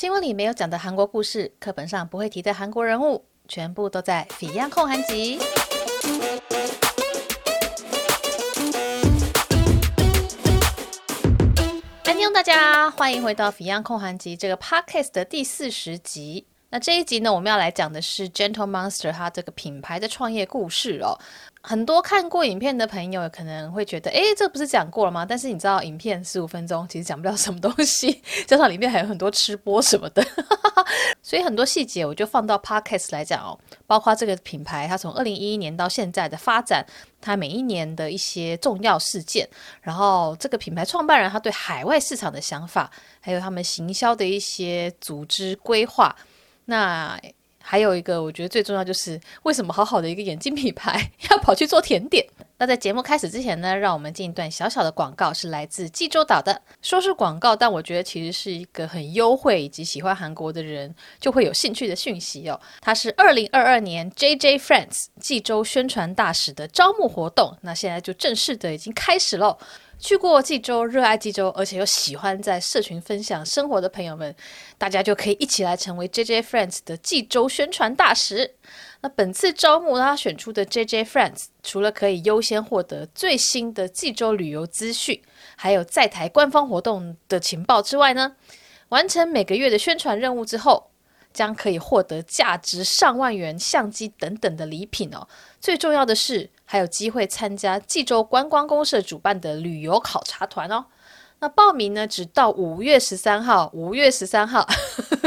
新闻里没有讲的韩国故事，课本上不会提的韩国人物，全部都在《Fion 焢韩集》。安妞，大家欢迎回到《Fion 焢韩集》这个 Podcast 的第四十集。那这一集呢，我们要来讲的是 Gentle Monster 它这个品牌的创业故事哦。很多看过影片的朋友可能会觉得，诶，这不是讲过了吗？但是你知道，影片十五分钟其实讲不了什么东西，加上里面还有很多吃播什么的，所以很多细节我就放到 Podcast 来讲哦。包括这个品牌，它从二零一一年到现在的发展，它每一年的一些重要事件，然后这个品牌创办人他对海外市场的想法，还有他们行销的一些组织规划，那。还有一个，我觉得最重要就是为什么好好的一个眼镜品牌要跑去做甜点？那在节目开始之前呢，让我们进一段小小的广告，是来自济州岛的。说是广告，但我觉得其实是一个很优惠以及喜欢韩国的人就会有兴趣的讯息哦。它是二零二二年 JJ Friends 济州宣传大使的招募活动，那现在就正式的已经开始喽。去过济州、热爱济州，而且又喜欢在社群分享生活的朋友们，大家就可以一起来成为 JJ Friends 的济州宣传大使。那本次招募他选出的 JJ Friends，除了可以优先获得最新的济州旅游资讯，还有在台官方活动的情报之外呢，完成每个月的宣传任务之后，将可以获得价值上万元相机等等的礼品哦。最重要的是，还有机会参加济州观光公社主办的旅游考察团哦。那报名呢，只到五月十三号。五月十三号，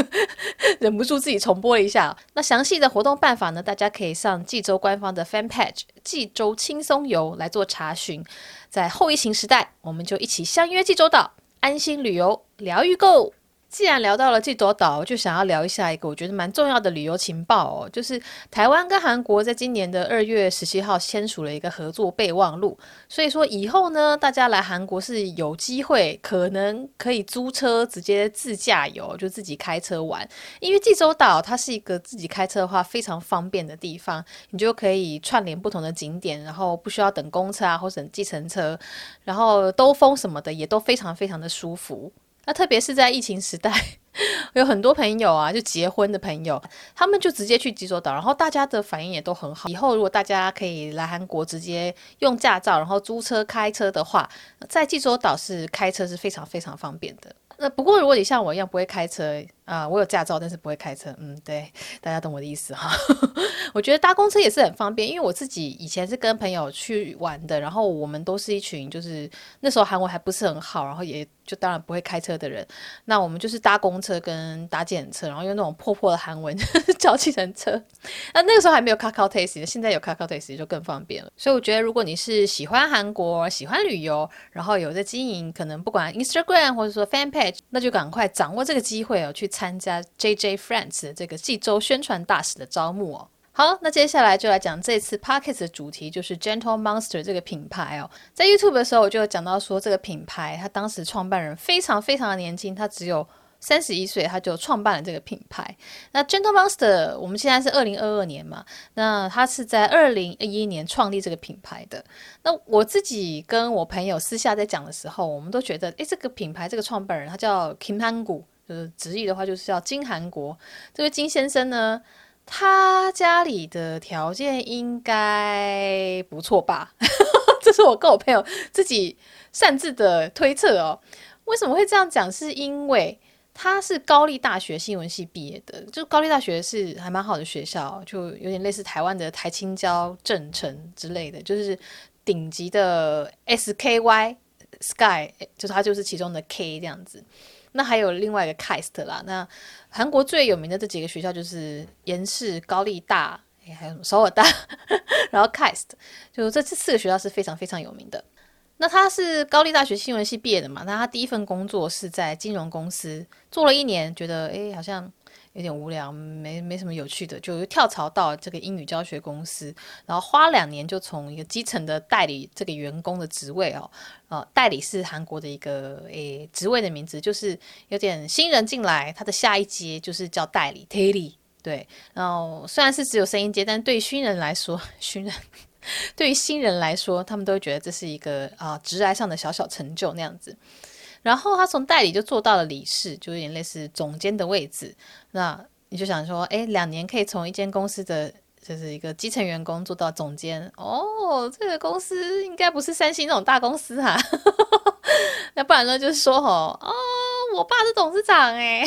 忍不住自己重播一下。那详细的活动办法呢，大家可以上济州官方的 fan page“ 济州轻松游”来做查询。在后疫情时代，我们就一起相约济州岛，安心旅游，疗愈购。既然聊到了济州岛，就想要聊一下一个我觉得蛮重要的旅游情报哦，就是台湾跟韩国在今年的二月十七号签署了一个合作备忘录，所以说以后呢，大家来韩国是有机会可能可以租车直接自驾游，就自己开车玩，因为济州岛它是一个自己开车的话非常方便的地方，你就可以串联不同的景点，然后不需要等公车啊或者等计程车，然后兜风什么的也都非常非常的舒服。那特别是在疫情时代，有很多朋友啊，就结婚的朋友，他们就直接去济州岛，然后大家的反应也都很好。以后如果大家可以来韩国直接用驾照，然后租车开车的话，在济州岛是开车是非常非常方便的。那不过如果你像我一样不会开车啊、我有驾照，但是不会开车，嗯，对，大家懂我的意思哈。我觉得搭公车也是很方便，因为我自己以前是跟朋友去玩的，然后我们都是一群就是那时候韩文还不是很好，然后也。就当然不会开车的人，那我们就是搭公车跟搭检车，然后用那种破破的韩文 叫计程车。那那个时候还没有 Kakao Taxi，现在有 Kakao Taxi 就更方便了。所以我觉得，如果你是喜欢韩国、喜欢旅游，然后有在经营，可能不管 Instagram 或者说 Fan Page，那就赶快掌握这个机会哦，去参加 JJ Friends 这个济州宣传大使的招募哦。好，那接下来就来讲这次 Podcast 的主题，就是 Gentle Monster 这个品牌哦。在 YouTube 的时候，我就有讲到说，这个品牌它当时创办人非常非常的年轻，他只有三十一岁，他就创办了这个品牌。那 Gentle Monster，我们现在是二零二二年嘛，那他是在二零二一年创立这个品牌的。那我自己跟我朋友私下在讲的时候，我们都觉得，诶，这个品牌这个创办人他叫 Kim Han-gu，就是直译的话就是叫金韩国。这位金先生呢，他家里的条件应该不错吧？这是我跟我朋友自己擅自的推测哦。为什么会这样讲？是因为他是高丽大学新闻系毕业的，就高丽大学是还蛮好的学校，就有点类似台湾的台青交、正成之类的，就是顶级的 SKY Sky，就是他就是其中的 K 这样子。那还有另外一个 KIST 啦，那韩国最有名的这几个学校就是延世、高丽大，诶还有什么首尔大，然后 KIST，就这这四个学校是非常非常有名的。那他是高丽大学新闻系毕业的嘛？那他第一份工作是在金融公司做了一年，觉得诶好像。有点无聊，没没什么有趣的，就跳槽到这个英语教学公司，然后花两年就从一个基层的代理这个员工的职位哦，呃，代理是韩国的一个诶职位的名字，就是有点新人进来，他的下一阶就是叫代理 daily 对，然后虽然是只有升一阶，但对于新人来说，新人 对于新人来说，他们都会觉得这是一个啊职涯上的小小成就那样子。然后他从代理就做到了理事，就有点类似总监的位置。那你就想说，哎，两年可以从一间公司的就是一个基层员工做到总监哦，这个公司应该不是三星那种大公司哈、啊。那不然呢，就是说哦，哦，我爸是董事长哎，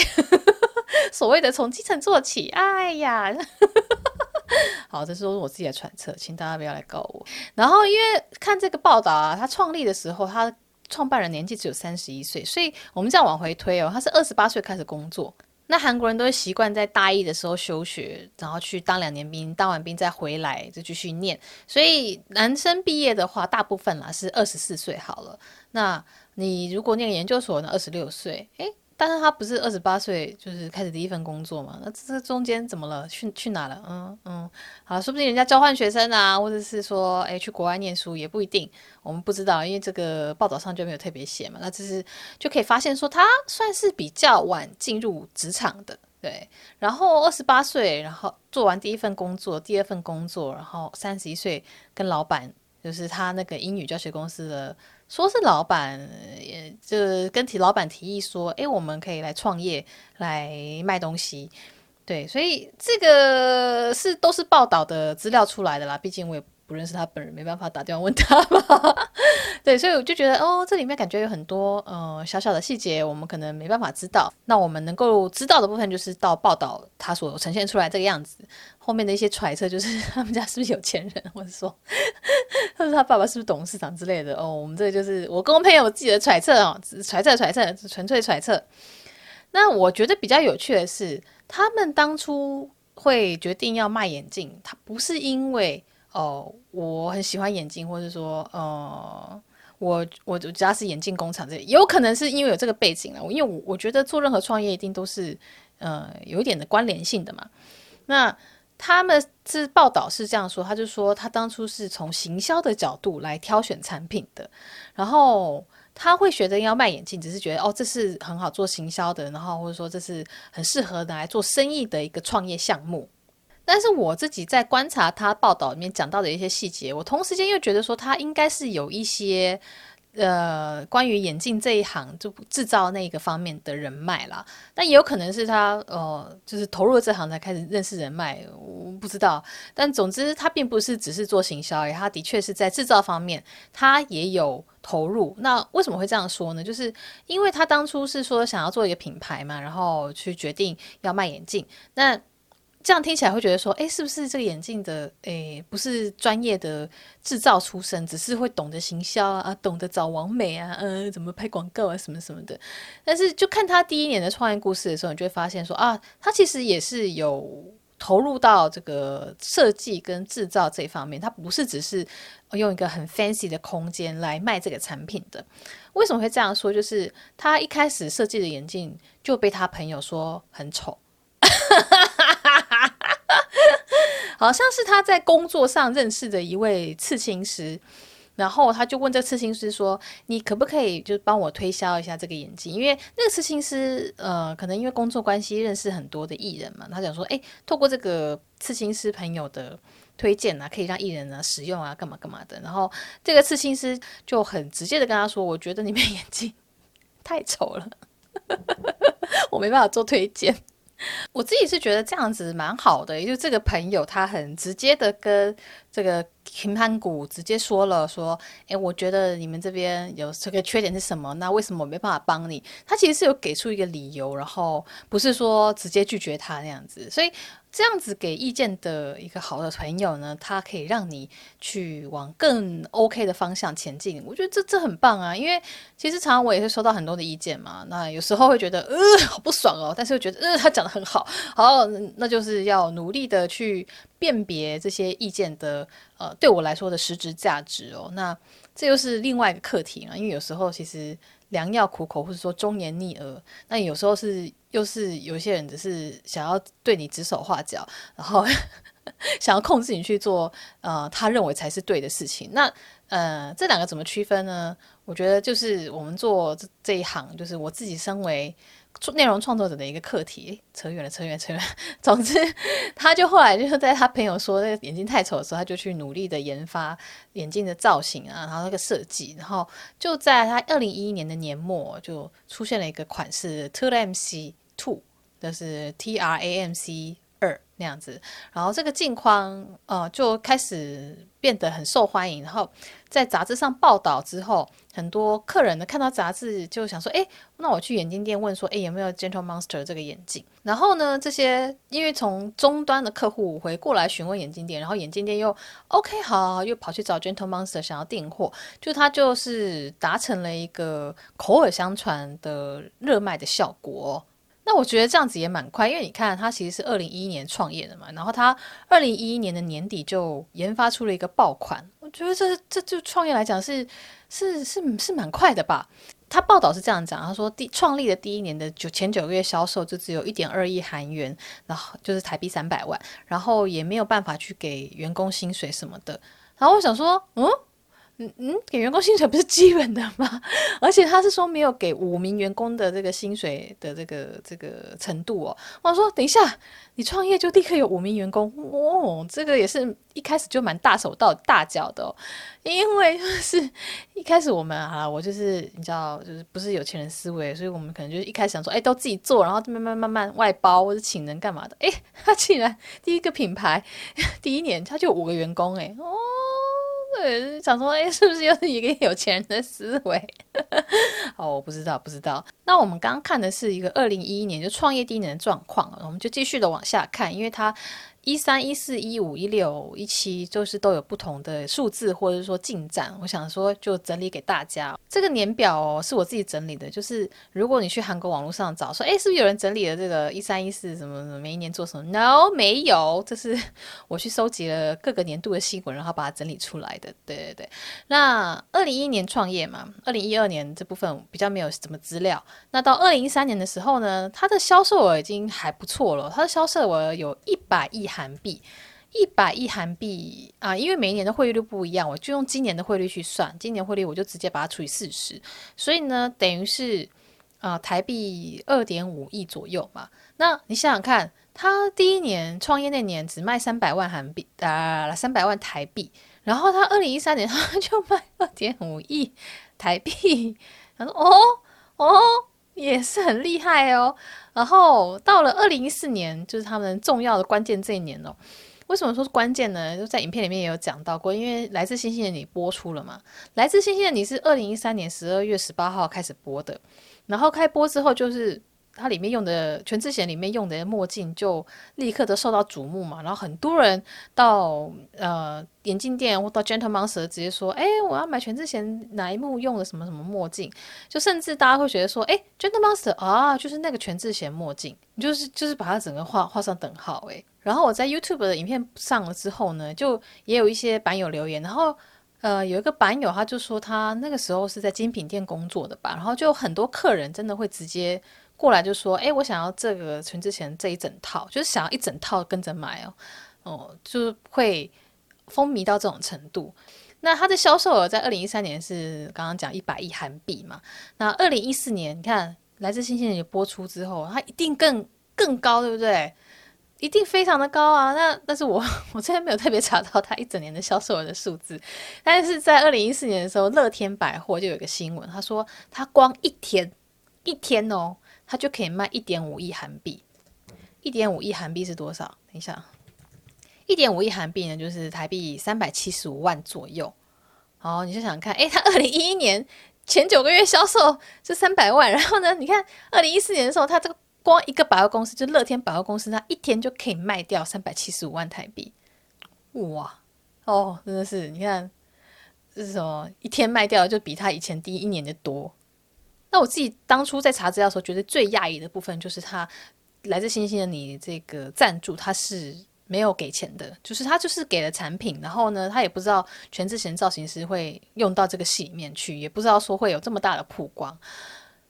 所谓的从基层做起，哎呀。好，这是我自己的揣测，请大家不要来告我。然后，因为看这个报道啊，他创立的时候，他创办人年纪只有三十一岁，所以我们这样往回推哦，他是二十八岁开始工作。那韩国人都会习惯在大一的时候休学，然后去当两年兵，当完兵再回来就继续念。所以男生毕业的话，大部分啦是二十四岁好了。那你如果念研究所呢，二十六岁，诶但是他不是二十八岁就是开始第一份工作嘛？那这中间怎么了？去去哪了？嗯嗯，好，说不定人家交换学生啊，或者是说，哎，去国外念书也不一定，我们不知道，因为这个报道上就没有特别写嘛。那这是就可以发现说，他算是比较晚进入职场的，对。然后二十八岁，然后做完第一份工作，第二份工作，然后三十一岁跟老板，就是他那个英语教学公司的。说是老板，就跟提老板提议说，诶，我们可以来创业，来卖东西，对，所以这个是都是报道的资料出来的啦，毕竟我也。不认识他本人，没办法打电话问他吧。对，所以我就觉得，哦，这里面感觉有很多呃小小的细节，我们可能没办法知道。那我们能够知道的部分，就是到报道他所呈现出来这个样子，后面的一些揣测，就是 他们家是不是有钱人，或者说，他说他爸爸是不是董事长之类的。哦，我们这个就是我跟我朋友自己的揣测哦，揣测揣测，纯粹揣测。那我觉得比较有趣的是，他们当初会决定要卖眼镜，他不是因为。哦，我很喜欢眼镜，或者说，呃，我我家是眼镜工厂，这有可能是因为有这个背景了。因为我我觉得做任何创业一定都是，呃，有一点的关联性的嘛。那他们是报道是这样说，他就说他当初是从行销的角度来挑选产品的，然后他会觉得要卖眼镜，只是觉得哦，这是很好做行销的，然后或者说这是很适合拿来做生意的一个创业项目。但是我自己在观察他报道里面讲到的一些细节，我同时间又觉得说他应该是有一些呃关于眼镜这一行就制造那个方面的人脉啦。那也有可能是他呃就是投入了这行才开始认识人脉，我不知道。但总之他并不是只是做行销，他的确是在制造方面他也有投入。那为什么会这样说呢？就是因为他当初是说想要做一个品牌嘛，然后去决定要卖眼镜。那这样听起来会觉得说，诶，是不是这个眼镜的，诶，不是专业的制造出身，只是会懂得行销啊，懂得找王美啊，呃，怎么拍广告啊，什么什么的。但是就看他第一年的创业故事的时候，你就会发现说，啊，他其实也是有投入到这个设计跟制造这一方面，他不是只是用一个很 fancy 的空间来卖这个产品的。为什么会这样说？就是他一开始设计的眼镜就被他朋友说很丑。好像是他在工作上认识的一位刺青师，然后他就问这刺青师说：“你可不可以就帮我推销一下这个眼镜？因为那个刺青师，呃，可能因为工作关系认识很多的艺人嘛。他讲说，诶，透过这个刺青师朋友的推荐啊，可以让艺人啊使用啊，干嘛干嘛的。然后这个刺青师就很直接的跟他说：我觉得你们眼镜太丑了，我没办法做推荐。” 我自己是觉得这样子蛮好的，也就这个朋友他很直接的跟这个平盘股直接说了说，诶，我觉得你们这边有这个缺点是什么？那为什么我没办法帮你？他其实是有给出一个理由，然后不是说直接拒绝他那样子，所以。这样子给意见的一个好的朋友呢，他可以让你去往更 OK 的方向前进。我觉得这这很棒啊，因为其实常常我也会收到很多的意见嘛。那有时候会觉得呃好不爽哦，但是又觉得呃他讲得很好，好，那就是要努力的去辨别这些意见的呃对我来说的实质价值哦。那这又是另外一个课题啊，因为有时候其实。良药苦口，或者说忠言逆耳，那有时候是又是有些人只是想要对你指手画脚，然后想要控制你去做呃他认为才是对的事情。那呃这两个怎么区分呢？我觉得就是我们做这这一行，就是我自己身为内容创作者的一个课题。扯远了，扯远，扯远。总之，他就后来就是在他朋友说那个眼镜太丑的时候，他就去努力的研发眼镜的造型啊，然后那个设计，然后就在他二零一一年的年末就出现了一个款式 TRAMC Two，就是 T R A M C。那样子，然后这个镜框呃就开始变得很受欢迎，然后在杂志上报道之后，很多客人呢看到杂志就想说，哎，那我去眼镜店问说，哎，有没有 Gentle Monster 这个眼镜？然后呢，这些因为从终端的客户回过来询问眼镜店，然后眼镜店又 OK 好，又跑去找 Gentle Monster 想要订货，就他就是达成了一个口耳相传的热卖的效果。那我觉得这样子也蛮快，因为你看，他其实是二零一一年创业的嘛，然后他二零一一年的年底就研发出了一个爆款。我觉得这这就创业来讲是是是是蛮快的吧？他报道是这样讲，他说第创立的第一年的九前九个月销售就只有一点二亿韩元，然后就是台币三百万，然后也没有办法去给员工薪水什么的。然后我想说，嗯。嗯嗯，给员工薪水不是基本的吗？而且他是说没有给五名员工的这个薪水的这个这个程度哦。我说等一下，你创业就立刻有五名员工哦，这个也是一开始就蛮大手到大脚的哦。因为就是 一开始我们啊，我就是你知道，就是不是有钱人思维，所以我们可能就是一开始想说，哎，都自己做，然后慢慢慢慢外包或者请人干嘛的。哎，他竟然第一个品牌第一年他就五个员工，哎哦。对，想说，哎，是不是又是一个有钱人的思维？哦，我不知道，不知道。那我们刚刚看的是一个二零一一年就创业第一年的状况，我们就继续的往下看，因为他。一三一四一五一六一七，就是都有不同的数字或者说进展。我想说，就整理给大家。这个年表哦，是我自己整理的。就是如果你去韩国网络上找，说，哎，是不是有人整理了这个一三一四什么什么每一年做什么？No，没有。这是我去收集了各个年度的新闻，然后把它整理出来的。对对对。那二零一一年创业嘛，二零一二年这部分比较没有什么资料。那到二零一三年的时候呢，它的销售额已经还不错了。它的销售额有一百亿。韩币一百亿韩币啊，因为每一年的汇率不一样，我就用今年的汇率去算。今年汇率我就直接把它除以四十，所以呢，等于是啊台币二点五亿左右嘛。那你想想看，他第一年创业那年只卖三百万韩币啊，三百万台币，然后他二零一三年他就卖二点五亿台币，他说哦哦，也是很厉害哦。然后到了二零一四年，就是他们重要的关键这一年哦。为什么说是关键呢？就在影片里面也有讲到过，因为《来自星星的你》播出了嘛，《来自星星的你》是二零一三年十二月十八号开始播的，然后开播之后就是。它里面用的全智贤里面用的墨镜就立刻的受到瞩目嘛，然后很多人到呃眼镜店或到 Gentle Monster 直接说，哎，我要买全智贤哪一幕用的什么什么墨镜，就甚至大家会觉得说，哎，Gentle Monster 啊，就是那个全智贤墨镜，就是就是把它整个画画上等号哎。然后我在 YouTube 的影片上了之后呢，就也有一些版友留言，然后呃有一个版友他就说他那个时候是在精品店工作的吧，然后就很多客人真的会直接。过来就说，哎，我想要这个全智贤这一整套，就是想要一整套跟着买哦，哦，就是会风靡到这种程度。那它的销售额在二零一三年是刚刚讲一百亿韩币嘛？那二零一四年，你看《来自星星的》播出之后，它一定更更高，对不对？一定非常的高啊！那但是我我这边没有特别查到它一整年的销售额的数字，但是在二零一四年的时候，乐天百货就有一个新闻，他说他光一天一天哦。它就可以卖一点五亿韩币，一点五亿韩币是多少？等一下，一点五亿韩币呢，就是台币三百七十五万左右。好，你就想看，诶，它二零一一年前九个月销售是三百万，然后呢，你看二零一四年的时候，它这个光一个百货公司，就乐天百货公司，它一天就可以卖掉三百七十五万台币。哇，哦，真的是，你看是什么？一天卖掉就比他以前第一年的多。那我自己当初在查资料的时候，觉得最讶异的部分就是他来自星星的你这个赞助，他是没有给钱的，就是他就是给了产品，然后呢，他也不知道全智贤造型师会用到这个戏里面去，也不知道说会有这么大的曝光。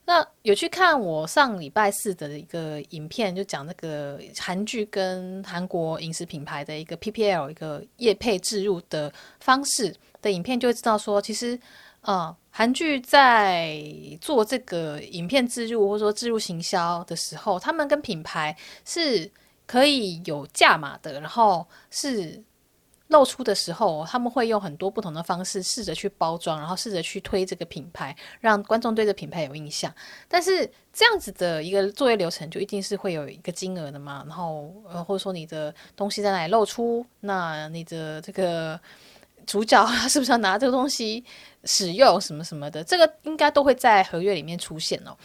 那有去看我上礼拜四的一个影片，就讲那个韩剧跟韩国饮食品牌的一个 PPL 一个业配置入的方式的影片，就会知道说其实。嗯，韩剧在做这个影片植入或者说植入行销的时候，他们跟品牌是可以有价码的，然后是。露出的时候，他们会用很多不同的方式试着去包装，然后试着去推这个品牌，让观众对这品牌有印象。但是这样子的一个作业流程，就一定是会有一个金额的嘛？然后呃，或者说你的东西在哪里露出，那你的这个主角他 是不是要拿这个东西使用什么什么的，这个应该都会在合约里面出现哦。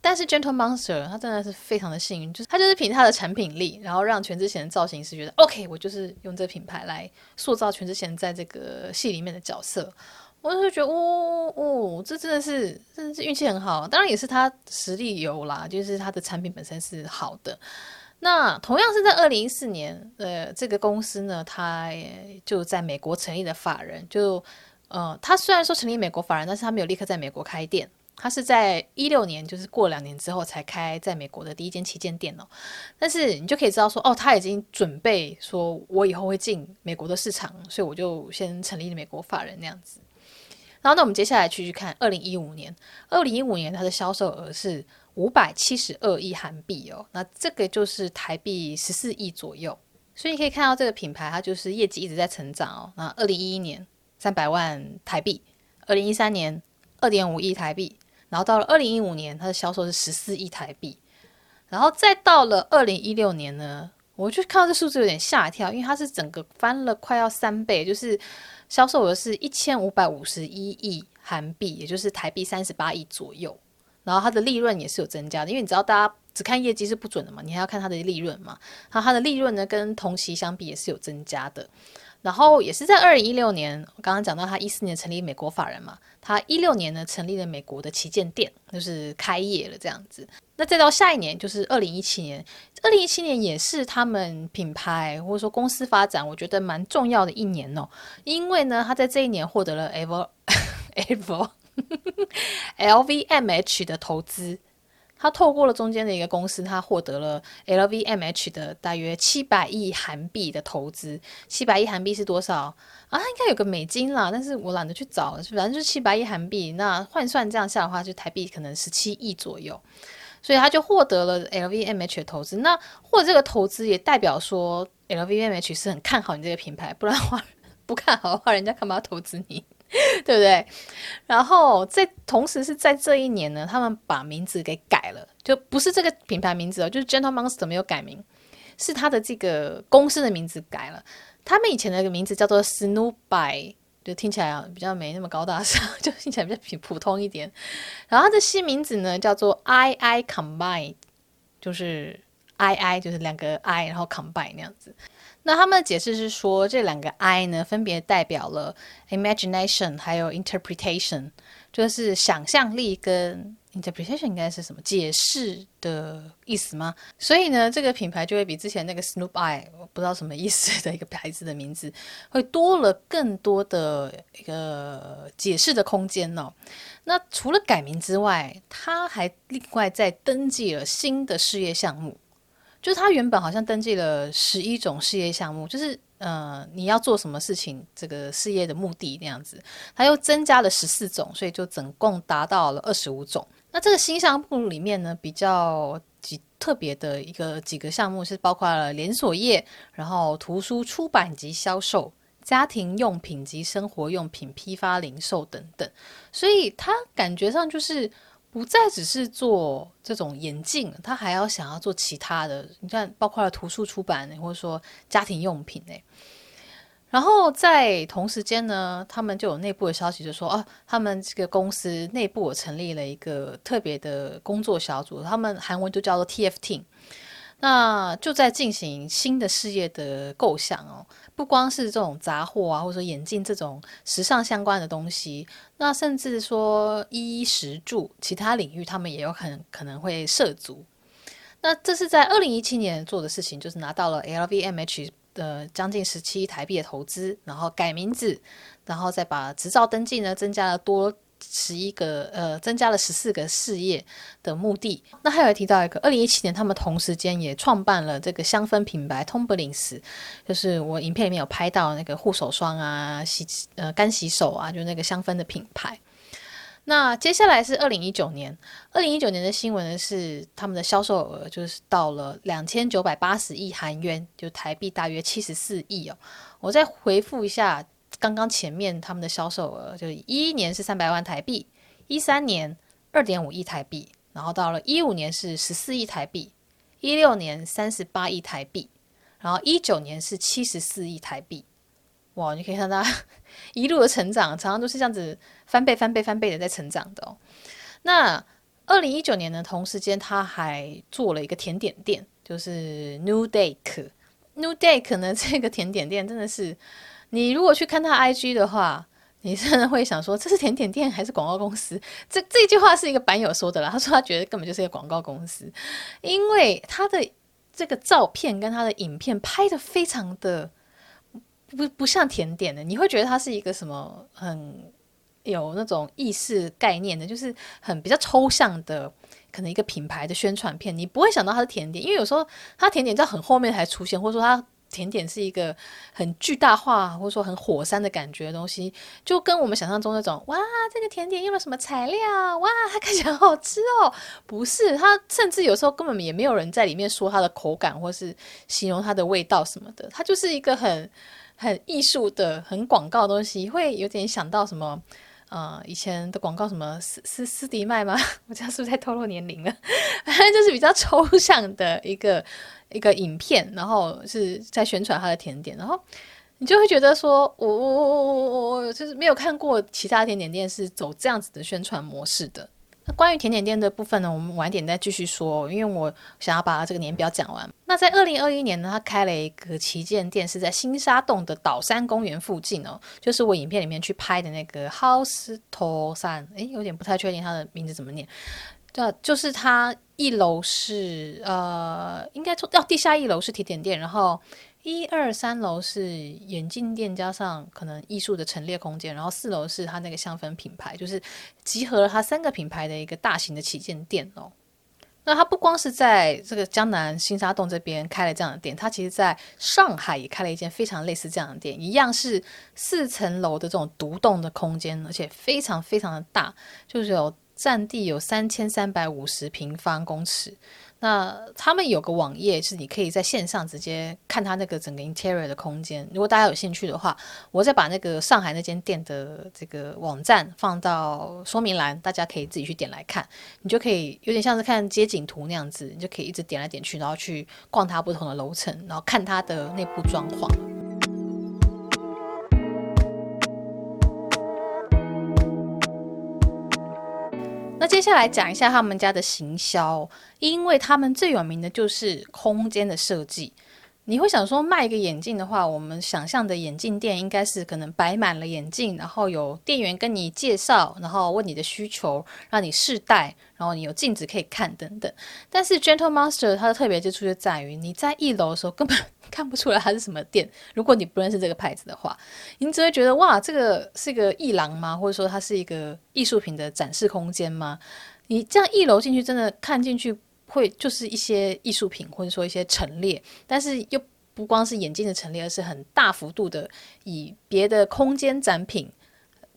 但是 Gentle Monster 他真的是非常的幸运，就是他就是凭他的产品力，然后让全智贤的造型师觉得 OK，我就是用这个品牌来塑造全智贤在这个戏里面的角色，我就会觉得哦哦，这真的是真的是运气很好，当然也是他实力有啦，就是他的产品本身是好的。那同样是在二零一四年，呃，这个公司呢，他就在美国成立的法人，就呃，他虽然说成立美国法人，但是他没有立刻在美国开店。他是在一六年，就是过两年之后才开在美国的第一间旗舰店哦。但是你就可以知道说，哦，他已经准备说，我以后会进美国的市场，所以我就先成立了美国法人那样子。然后，那我们接下来继续看二零一五年，二零一五年它的销售额是五百七十二亿韩币哦，那这个就是台币十四亿左右。所以你可以看到这个品牌，它就是业绩一直在成长哦。那二零一一年三百万台币，二零一三年二点五亿台币。然后到了二零一五年，它的销售是十四亿台币，然后再到了二零一六年呢，我就看到这数字有点吓一跳，因为它是整个翻了快要三倍，就是销售额是一千五百五十一亿韩币，也就是台币三十八亿左右。然后它的利润也是有增加的，因为你知道大家只看业绩是不准的嘛，你还要看它的利润嘛。然后它的利润呢，跟同期相比也是有增加的。然后也是在二零一六年，我刚刚讲到他一四年成立美国法人嘛，他一六年呢成立了美国的旗舰店，就是开业了这样子。那再到下一年就是二零一七年，二零一七年也是他们品牌或者说公司发展，我觉得蛮重要的一年哦，因为呢他在这一年获得了 Ever Ever LVMH 的投资。他透过了中间的一个公司，他获得了 LVMH 的大约七百亿韩币的投资。七百亿韩币是多少啊？他应该有个美金啦，但是我懒得去找，反正就是七百亿韩币。那换算这样下的话，就台币可能十七亿左右。所以他就获得了 LVMH 的投资。那获这个投资也代表说 LVMH 是很看好你这个品牌，不然的话 不看好的话，人家干嘛要投资你？对不对？然后在同时是在这一年呢，他们把名字给改了，就不是这个品牌名字哦，就是 Gentle Monster 没有改名，是他的这个公司的名字改了。他们以前的一个名字叫做 Snoopby，就听起来啊比较没那么高大上，就听起来比较普普通一点。然后它的新名字呢叫做 II Combine，就是 II 就是两个 I，然后 Combine 那样子。那他们的解释是说，这两个 I 呢，分别代表了 imagination 还有 interpretation，就是想象力跟 interpretation 应该是什么解释的意思吗？所以呢，这个品牌就会比之前那个 Snoop Eye 我不知道什么意思的一个牌子的名字，会多了更多的一个解释的空间哦。那除了改名之外，他还另外再登记了新的事业项目。就是他原本好像登记了十一种事业项目，就是呃你要做什么事情，这个事业的目的那样子，他又增加了十四种，所以就总共达到了二十五种。那这个新项目里面呢，比较几特别的一个几个项目是包括了连锁业，然后图书出版及销售、家庭用品及生活用品批发零售等等，所以他感觉上就是。不再只是做这种眼镜，他还要想要做其他的。你看，包括了图书出版，或者说家庭用品诶。然后在同时间呢，他们就有内部的消息就说，啊，他们这个公司内部我成立了一个特别的工作小组，他们韩文就叫做 TF Team。那就在进行新的事业的构想哦，不光是这种杂货啊，或者说眼镜这种时尚相关的东西，那甚至说衣食住其他领域，他们也有很可能会涉足。那这是在二零一七年做的事情，就是拿到了 LVMH 的将近十七台币的投资，然后改名字，然后再把执照登记呢增加了多十一个呃，增加了十四个事业的目的。那还有提到一个，二零一七年他们同时间也创办了这个香氛品牌 Tomblings，就是我影片里面有拍到那个护手霜啊、洗呃干洗手啊，就那个香氛的品牌。那接下来是二零一九年，二零一九年的新闻呢是他们的销售额就是到了两千九百八十亿韩元，就台币大约七十四亿哦。我再回复一下刚刚前面他们的销售额，就是一一年是三百万台币，一三年二点五亿台币，然后到了一五年是十四亿台币，一六年三十八亿台币，然后一九年是七十四亿台币。哇，你可以看到 一路的成长，常常都是这样子翻倍、翻倍、翻倍的在成长的哦。那二零一九年呢，同时间他还做了一个甜点店，就是 New Dake。New Dake 呢，这个甜点店真的是，你如果去看他 IG 的话，你真的会想说，这是甜点店还是广告公司？这这句话是一个版友说的啦，他说他觉得根本就是一个广告公司，因为他的这个照片跟他的影片拍得非常的。不不像甜点的，你会觉得它是一个什么很有那种意识概念的，就是很比较抽象的，可能一个品牌的宣传片，你不会想到它是甜点，因为有时候它甜点在很后面才出现，或者说它甜点是一个很巨大化，或者说很火山的感觉的东西，就跟我们想象中那种哇，这个甜点用了什么材料，哇，它看起来好好吃哦，不是，它甚至有时候根本也没有人在里面说它的口感，或是形容它的味道什么的，它就是一个很。很艺术的、很广告的东西，会有点想到什么？呃，以前的广告什么斯斯斯迪麦吗？我这样是不是在透露年龄了？反正就是比较抽象的一个一个影片，然后是在宣传它的甜点，然后你就会觉得说，我我我我我我就是没有看过其他甜点店是走这样子的宣传模式的。那关于甜点店的部分呢，我们晚点再继续说，因为我想要把这个年表讲完。那在二零二一年呢，他开了一个旗舰店，是在新沙洞的岛山公园附近哦，就是我影片里面去拍的那个 House Tosan，诶，有点不太确定它的名字怎么念。对，就是它一楼是呃，应该说要地下一楼是甜点店，然后。一二三楼是眼镜店，加上可能艺术的陈列空间，然后四楼是他那个香氛品牌，就是集合了他三个品牌的一个大型的旗舰店哦。那他不光是在这个江南新沙洞这边开了这样的店，他其实在上海也开了一间非常类似这样的店，一样是四层楼的这种独栋的空间，而且非常非常的大，就是有占地有三千三百五十平方公尺。那他们有个网页，是你可以在线上直接看他那个整个 interior 的空间。如果大家有兴趣的话，我再把那个上海那间店的这个网站放到说明栏，大家可以自己去点来看。你就可以有点像是看街景图那样子，你就可以一直点来点去，然后去逛它不同的楼层，然后看它的内部装潢。那接下来讲一下他们家的行销，因为他们最有名的就是空间的设计。你会想说，卖一个眼镜的话，我们想象的眼镜店应该是可能摆满了眼镜，然后有店员跟你介绍，然后问你的需求，让你试戴，然后你有镜子可以看等等。但是 Gentle Monster 它的特别之处就在于，你在一楼的时候根本。看不出来它是什么店。如果你不认识这个牌子的话，你只会觉得哇，这个是个艺廊吗？或者说它是一个艺术品的展示空间吗？你这样一楼进去，真的看进去会就是一些艺术品，或者说一些陈列，但是又不光是眼镜的陈列，而是很大幅度的以别的空间展品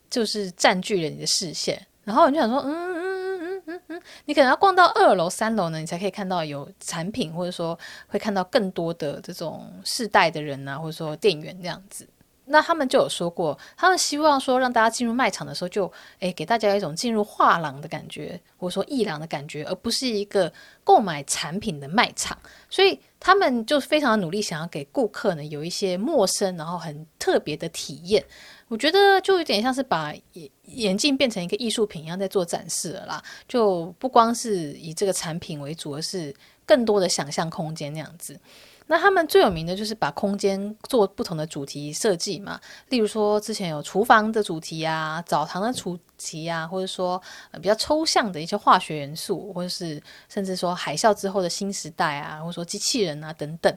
就是占据了你的视线。然后你就想说，嗯。嗯嗯嗯嗯嗯，你可能要逛到二楼、三楼呢，你才可以看到有产品，或者说会看到更多的这种试戴的人啊，或者说店员这样子。那他们就有说过，他们希望说让大家进入卖场的时候就，就诶给大家一种进入画廊的感觉，或者说艺廊的感觉，而不是一个购买产品的卖场。所以他们就非常努力，想要给顾客呢有一些陌生然后很特别的体验。我觉得就有点像是把眼眼镜变成一个艺术品一样在做展示了啦，就不光是以这个产品为主，而是更多的想象空间那样子。那他们最有名的就是把空间做不同的主题设计嘛，例如说之前有厨房的主题啊，澡堂的主题啊，或者说比较抽象的一些化学元素，或者是甚至说海啸之后的新时代啊，或者说机器人啊等等。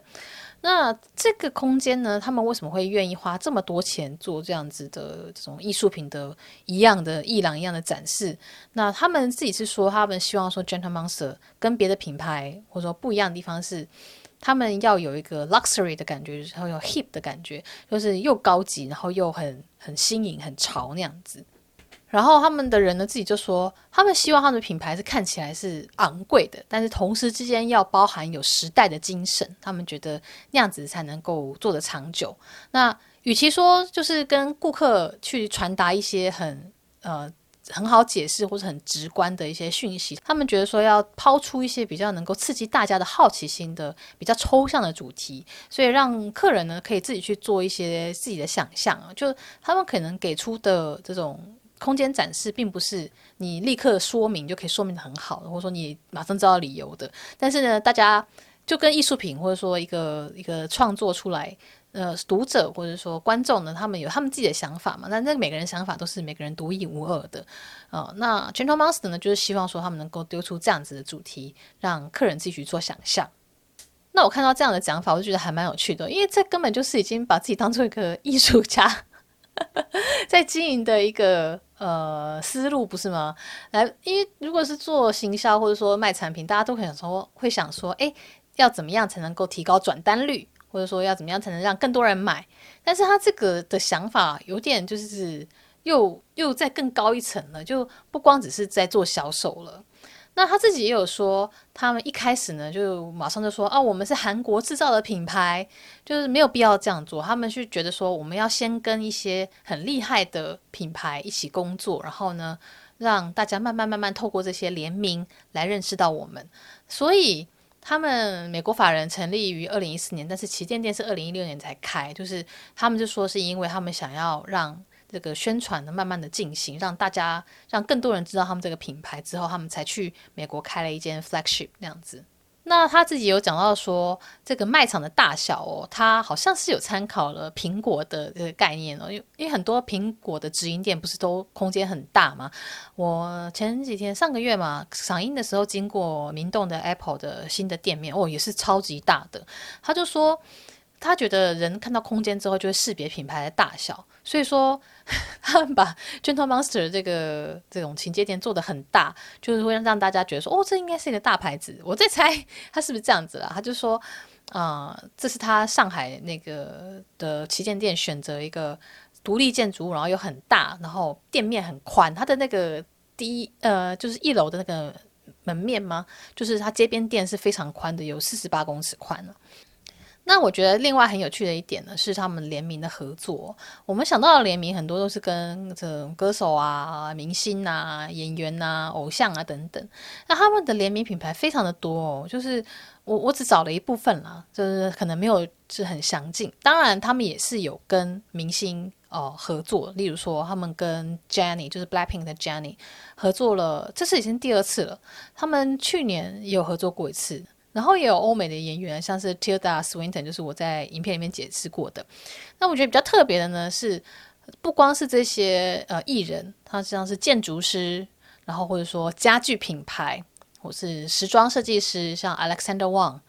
那这个空间呢，他们为什么会愿意花这么多钱做这样子的这种艺术品的一样的一廊一样的展示？那他们自己是说，他们希望说，Gentle Monster 跟别的品牌或者说不一样的地方是，他们要有一个 luxury 的感觉，然后有 hip 的感觉，就是又高级，然后又很很新颖、很潮那样子。然后他们的人呢，自己就说，他们希望他们的品牌是看起来是昂贵的，但是同时之间要包含有时代的精神。他们觉得那样子才能够做得长久。那与其说就是跟顾客去传达一些很呃很好解释或者很直观的一些讯息，他们觉得说要抛出一些比较能够刺激大家的好奇心的比较抽象的主题，所以让客人呢可以自己去做一些自己的想象啊，就他们可能给出的这种。空间展示并不是你立刻说明就可以说明得很好，或者说你马上知道理由的。但是呢，大家就跟艺术品或者说一个一个创作出来，呃，读者或者说观众呢，他们有他们自己的想法嘛。那那每个人想法都是每个人独一无二的啊、呃。那 Gentle Monster 呢，就是希望说他们能够丢出这样子的主题，让客人自己去做想象。那我看到这样的讲法，我就觉得还蛮有趣的，因为这根本就是已经把自己当做一个艺术家。在经营的一个呃思路不是吗？来，因为如果是做行销或者说卖产品，大家都很想说，会想说，哎，要怎么样才能够提高转单率，或者说要怎么样才能让更多人买？但是他这个的想法有点就是又又再更高一层了，就不光只是在做销售了。那他自己也有说，他们一开始呢，就马上就说啊，我们是韩国制造的品牌，就是没有必要这样做。他们是觉得说，我们要先跟一些很厉害的品牌一起工作，然后呢，让大家慢慢慢慢透过这些联名来认识到我们。所以，他们美国法人成立于二零一四年，但是旗舰店是二零一六年才开，就是他们就说是因为他们想要让。这个宣传的，慢慢的进行，让大家让更多人知道他们这个品牌之后，他们才去美国开了一间 flagship 那样子。那他自己有讲到说，这个卖场的大小哦，他好像是有参考了苹果的这个概念哦，因为因为很多苹果的直营店不是都空间很大吗？我前几天上个月嘛，赏樱的时候经过明洞的 Apple 的新的店面哦，也是超级大的。他就说。他觉得人看到空间之后就会识别品牌的大小，所以说 他们把 Gentle Monster 这个这种情节店做得很大，就是会让大家觉得说，哦，这应该是一个大牌子。我在猜他是不是这样子啦？他就说，啊、这是他上海那个的旗舰店选择一个独立建筑物，然后又很大，然后店面很宽。他的那个第一呃，就是一楼的那个门面吗？就是他街边店是非常宽的，有四十八公尺宽了。那我觉得另外很有趣的一点呢，是他们联名的合作。我们想到的联名很多都是跟这种歌手啊、明星啊、演员啊、偶像啊等等。那他们的联名品牌非常的多哦，就是我我只找了一部分啦，就是可能没有是很详尽。当然，他们也是有跟明星哦合作，例如说他们跟 Jennie，就是 Blackpink 的 Jennie 合作了，这是已经第二次了。他们去年也有合作过一次。然后也有欧美的演员，像是 Tilda Swinton，就是我在影片里面解释过的。那我觉得比较特别的呢，是不光是这些呃艺人，他像是建筑师，然后或者说家具品牌，或是时装设计师，像 Alexander Wang，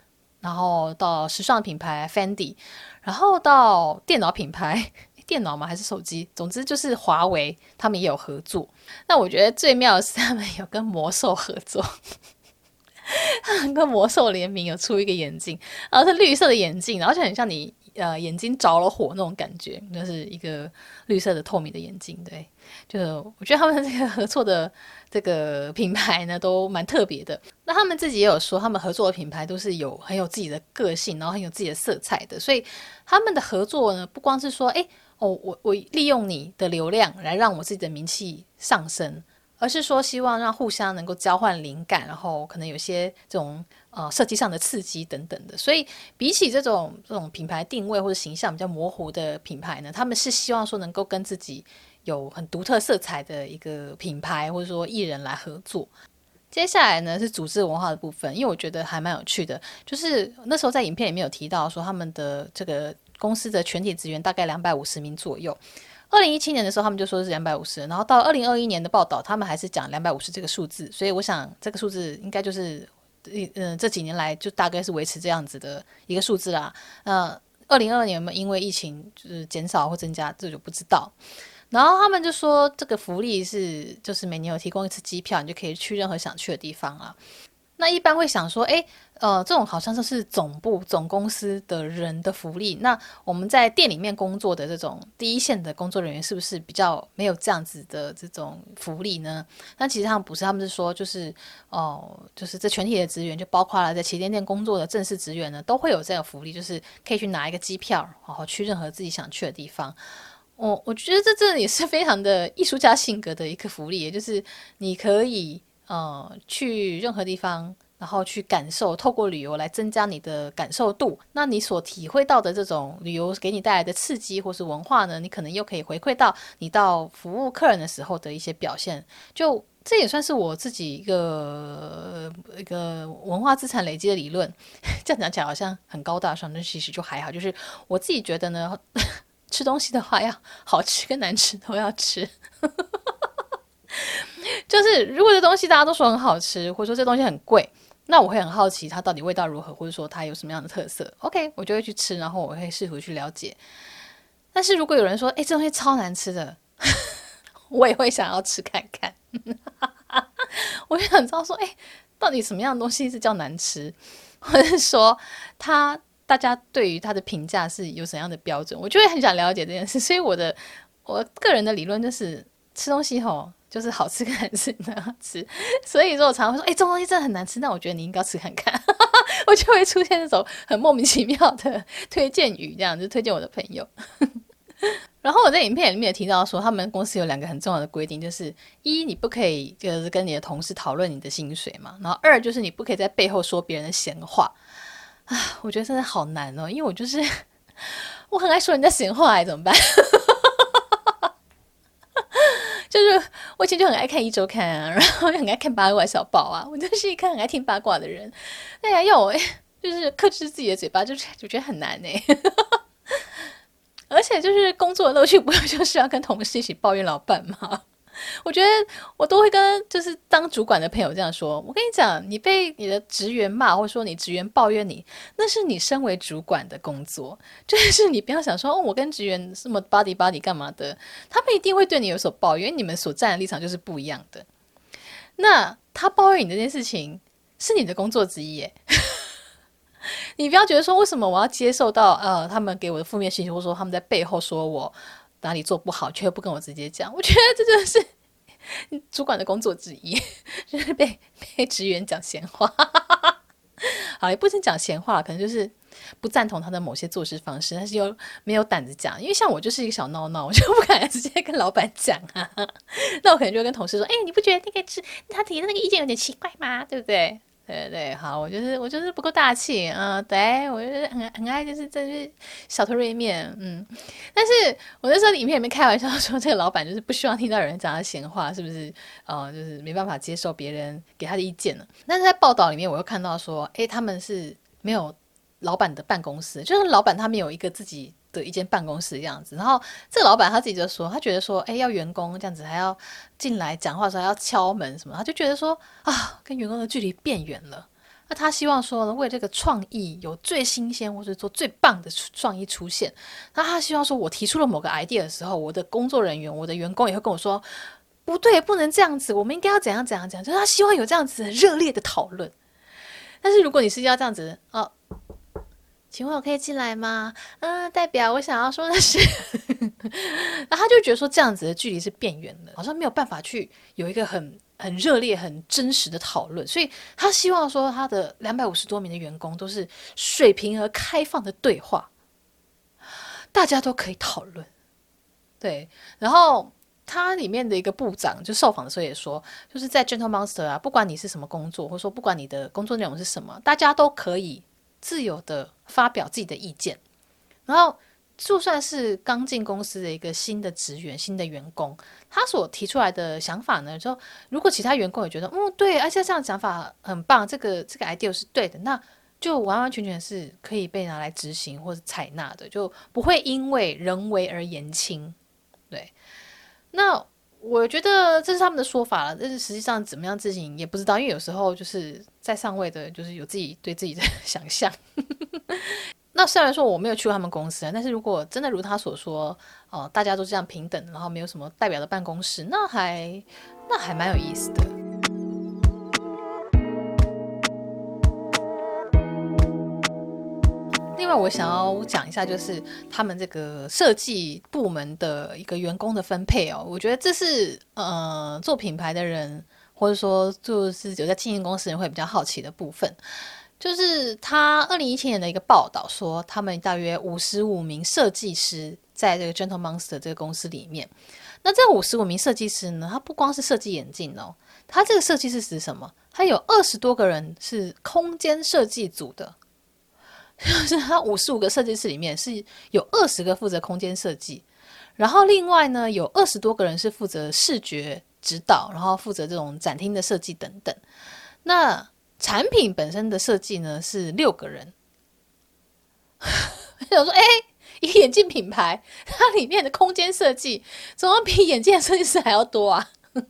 然后到时尚品牌 Fendi，然后到电脑品牌，电脑吗？还是手机？总之就是华为，他们也有合作。那我觉得最妙的是他们有跟魔兽合作。跟魔兽联名有出一个眼镜，然后是绿色的眼镜，然后就很像你呃眼睛着了火那种感觉，就是一个绿色的透明的眼镜。对，就是我觉得他们这个合作的这个品牌呢都蛮特别的。那他们自己也有说，他们合作的品牌都是有很有自己的个性，然后很有自己的色彩的。所以他们的合作呢，不光是说，哎哦，我我利用你的流量来让我自己的名气上升。而是说，希望让互相能够交换灵感，然后可能有些这种呃设计上的刺激等等的。所以，比起这种这种品牌定位或者形象比较模糊的品牌呢，他们是希望说能够跟自己有很独特色彩的一个品牌或者说艺人来合作。接下来呢是组织文化的部分，因为我觉得还蛮有趣的，就是那时候在影片里面有提到说他们的这个公司的全体职员大概两百五十名左右。二零一七年的时候他们就说是两百五十，然后到二零二一年的报道，他们还是讲两百五十这个数字，所以我想这个数字应该就是，嗯，这几年来就大概是维持这样子的一个数字啦。那二零二二年有没有因为疫情就是减少或增加，这就不知道。然后他们就说，这个福利是就是每年有提供一次机票，你就可以去任何想去的地方啊。那一般会想说，诶，呃，这种好像就是总部总公司的人的福利。那我们在店里面工作的这种第一线的工作人员，是不是比较没有这样子的这种福利呢？但其实他们不是，他们是说，就是哦、就是这全体的职员，就包括了在旗舰店工作的正式职员呢，都会有这个福利，就是可以去拿一个机票，然后去任何自己想去的地方。我我觉得这这也是非常的艺术家性格的一个福利，也就是你可以呃去任何地方，然后去感受，透过旅游来增加你的感受度。那你所体会到的这种旅游给你带来的刺激或是文化呢，你可能又可以回馈到你到服务客人的时候的一些表现。就这也算是我自己一个一个文化资产累积的理论。这样讲起来好像很高大上，但其实就还好。就是我自己觉得呢。吃东西的话，要好吃跟难吃都要吃。就是如果这东西大家都说很好吃，或者说这东西很贵，那我会很好奇它到底味道如何，或者说它有什么样的特色。OK，我就会去吃，然后我会试图去了解。但是如果有人说，哎，这东西超难吃的，我也会想要吃看看。我就想知道说，哎，到底什么样的东西是叫难吃，或者说它。大家对于他的评价是有怎样的标准？我就会很想了解这件事。所以我的我个人的理论就是，吃东西吼就是好吃跟难吃 都要吃。所以说我常常会说，哎、这种东西真的很难吃，那我觉得你应该吃看看。我就会出现那种很莫名其妙的 推荐语，这样就推荐我的朋友。然后我在影片里面也提到说，他们公司有两个很重要的规定，就是一你不可以就是跟你的同事讨论你的薪水嘛，然后二就是你不可以在背后说别人的闲话。啊，我觉得真的好难哦，因为我就是我很爱说人家闲话，怎么办？就是我以前就很爱看《一周刊》啊，然后很爱看八卦小报啊，我就是一个很爱听八卦的人。哎呀，要我 就是克制自己的嘴巴，就是就觉得很难哎。而且就是工作的乐趣，不就是要跟同事一起抱怨老板吗？我觉得我都会跟就是当主管的朋友这样说。我跟你讲，你被你的职员骂，或者说你职员抱怨你，那是你身为主管的工作。就是你不要想说，哦，我跟职员什么 buddy buddy 干嘛的，他们一定会对你有所抱怨，因为你们所站的立场就是不一样的。那他抱怨你这件事情是你的工作之一耶，你不要觉得说，为什么我要接受到呃他们给我的负面信息，或者说他们在背后说我。哪里做不好，却不跟我直接讲，我觉得这就是 主管的工作之一，就是被 被职员讲闲话。好，也不能讲闲话，可能就是不赞同他的某些做事方式，但是又没有胆子讲。因为像我就是一个小闹闹，我就不敢直接跟老板讲啊。那我可能就会跟同事说：“哎、你不觉得那个是他提的那个意见有点奇怪吗？对不对？”对对，好，我就是我就是不够大气，嗯，对我就是很很爱就是这是小头锐面，嗯，但是我那时候影片里面开玩笑说，这个老板就是不希望听到有人讲他闲话，是不是？呃，就是没办法接受别人给他的意见了。但是在报道里面，我又看到说，诶，他们是没有老板的办公室，就是老板他们有一个自己。的一间办公室的样子，然后这个老板他自己就说，他觉得说，哎，要员工这样子还要进来讲话的时候还要敲门什么，他就觉得说啊，跟员工的距离变远了。那他希望说，为这个创意有最新鲜或者说最棒的创意出现。那他希望说，我提出了某个 idea 的时候，我的工作人员、我的员工也会跟我说，不对，不能这样子，我们应该要怎样怎样怎样。就是他希望有这样子热烈的讨论。但是如果你是要这样子啊。请问我可以进来吗？嗯，代表我想要说的是，然后他就觉得说这样子的距离是变远了，好像没有办法去有一个很很热烈、很真实的讨论，所以他希望说他的两百五十多名的员工都是水平而开放的对话，大家都可以讨论。对，然后他里面的一个部长就受访的时候也说，就是在 Gentle Monster 啊，不管你是什么工作，或者说不管你的工作内容是什么，大家都可以。自由的发表自己的意见，然后就算是刚进公司的一个新的职员、新的员工，他所提出来的想法呢，就如果其他员工也觉得，嗯，对，而且这样想法很棒，这个这个 idea 是对的，那就完完全全是可以被拿来执行或者采纳的，就不会因为人为而言轻。对，那。我觉得这是他们的说法了，但是实际上怎么样自行也不知道，因为有时候就是在上位的，就是有自己对自己的 想象。那虽然说我没有去过他们公司，但是如果真的如他所说，哦、大家都这样平等，然后没有什么代表的办公室，那还那还蛮有意思的。另外，我想要讲一下，就是他们这个设计部门的一个员工的分配哦。我觉得这是呃，做品牌的人，或者说就是有在经营公司人会比较好奇的部分。就是他二零一七年的一个报道说，他们大约五十五名设计师在这个 Gentle Monster 这个公司里面。那这五十五名设计师呢，他不光是设计眼镜哦，他这个设计是指什么？他有二十多个人是空间设计组的。就 是他五十五个设计师里面是有二十个负责空间设计，然后另外呢有二十多个人是负责视觉指导，然后负责这种展厅的设计等等。那产品本身的设计呢是六个人。想说，哎，一个眼镜品牌，它里面的空间设计怎么比眼镜设计师还要多啊？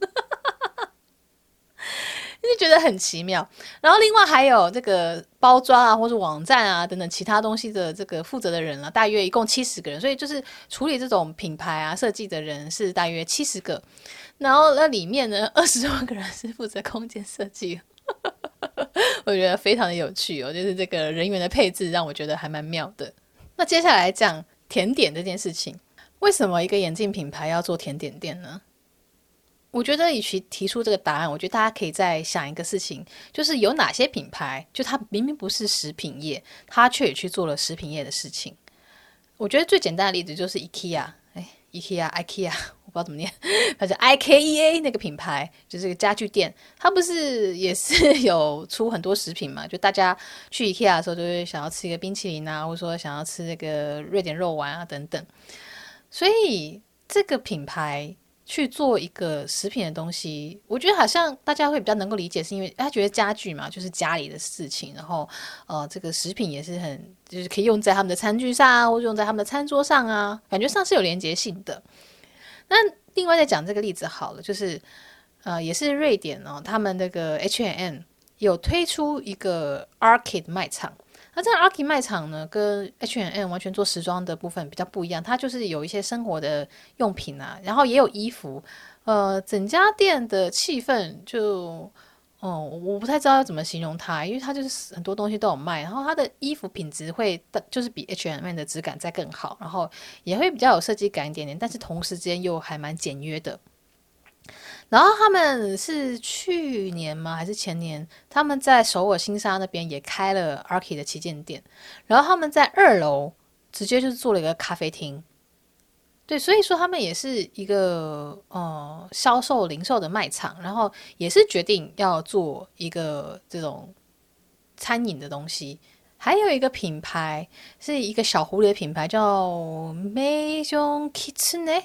就觉得很奇妙，然后另外还有这个包装啊，或者网站啊等等其他东西的这个负责的人啊，大约一共七十个人，所以就是处理这种品牌啊设计的人是大约七十个，然后那里面呢 二十多个人是负责空间设计，我觉得非常的有趣哦，就是这个人员的配置让我觉得还蛮妙的。那接下来讲甜点这件事情，为什么一个眼镜品牌要做甜点店呢？我觉得，与其提出这个答案，我觉得大家可以再想一个事情，就是有哪些品牌，就它明明不是食品业，它却也去做了食品业的事情。我觉得最简单的例子就是 IKEA，哎，IKEA，IKEA，我不知道怎么念，它叫 IKEA 那个品牌，就是个家具店，它不是也是有出很多食品嘛？就大家去 IKEA 的时候，就会想要吃一个冰淇淋啊，或者说想要吃那个瑞典肉丸啊等等。所以这个品牌。去做一个食品的东西，我觉得好像大家会比较能够理解，是因为他觉得家具嘛，就是家里的事情，然后呃，这个食品也是很就是可以用在他们的餐具上啊，或者用在他们的餐桌上啊，感觉上是有连结性的。那另外再讲这个例子好了，就是呃，也是瑞典哦，他们那个 H&M 有推出一个 Arcade 卖场。那这个 Arcade 卖场呢，跟 H&M 完全做时装的部分比较不一样，它就是有一些生活的用品啊，然后也有衣服，呃，整家店的气氛就，哦，我不太知道要怎么形容它，因为它就是很多东西都有卖，然后它的衣服品质会就是比 H&M 的质感再更好，然后也会比较有设计感一点点，但是同时间又还蛮简约的。然后他们是去年吗？还是前年？他们在首尔新沙那边也开了 Arky 的旗舰店。然后他们在二楼直接就是做了一个咖啡厅。对，所以说他们也是一个呃销售零售的卖场，然后也是决定要做一个这种餐饮的东西。还有一个品牌是一个小狐狸的品牌，叫 Maison Kitsune，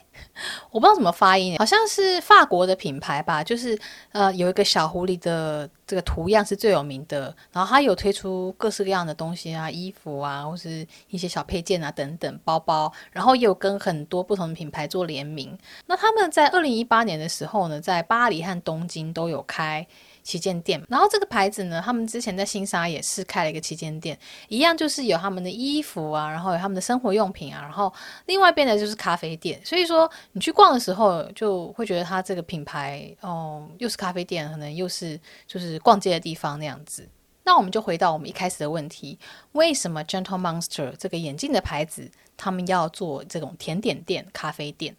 我不知道怎么发音，好像是法国的品牌吧。就是呃，有一个小狐狸的这个图样是最有名的。然后它有推出各式各样的东西啊，衣服啊，或是一些小配件啊等等，包包。然后也有跟很多不同的品牌做联名。那他们在二零一八年的时候呢，在巴黎和东京都有开旗舰店，然后这个牌子呢，他们之前在新沙也是开了一个旗舰店，一样就是有他们的衣服啊，然后有他们的生活用品啊，然后另外一边呢就是咖啡店。所以说你去逛的时候，就会觉得它这个品牌哦，又是咖啡店，可能又是就是逛街的地方那样子。那我们就回到我们一开始的问题：为什么 Gentle Monster 这个眼镜的牌子，他们要做这种甜点店、咖啡店？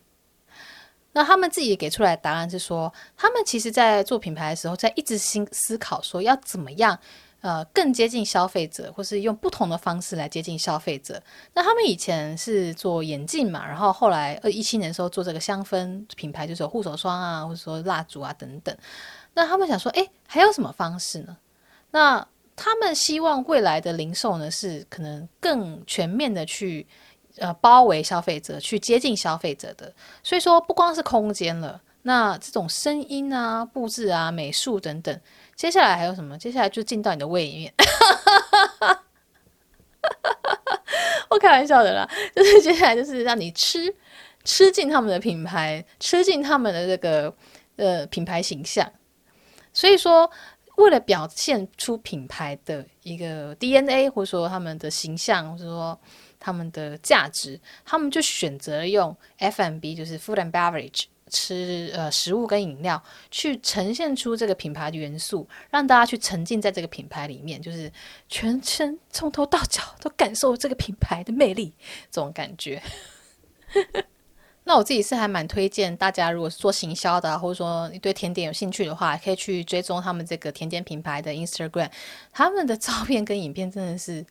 那他们自己给出来的答案是说，他们其实在做品牌的时候，在一直心思考说要怎么样，呃，更接近消费者，或是用不同的方式来接近消费者。那他们以前是做眼镜嘛，然后后来二一七年的时候做这个香氛品牌，就是护手霜啊，或者说蜡烛啊等等。那他们想说，诶，还有什么方式呢？那他们希望未来的零售呢，是可能更全面的去。呃包围消费者，去接近消费者的。所以说，不光是空间了，那这种声音啊、布置啊、美术等等，接下来还有什么？接下来就进到你的胃里面。我开玩笑的啦，就是接下来就是让你吃吃进他们的品牌，吃进他们的这个呃品牌形象。所以说，为了表现出品牌的一个 DNA，或者说他们的形象，或者说他们的价值，他们就选择用 F&B，就是 Food and Beverage。吃呃食物跟饮料，去呈现出这个品牌的元素，让大家去沉浸在这个品牌里面，就是全身从头到脚都感受这个品牌的魅力，这种感觉。那我自己是还蛮推荐大家，如果是做行销的，或者说你对甜点有兴趣的话，可以去追踪他们这个甜点品牌的 Instagram，他们的照片跟影片真的是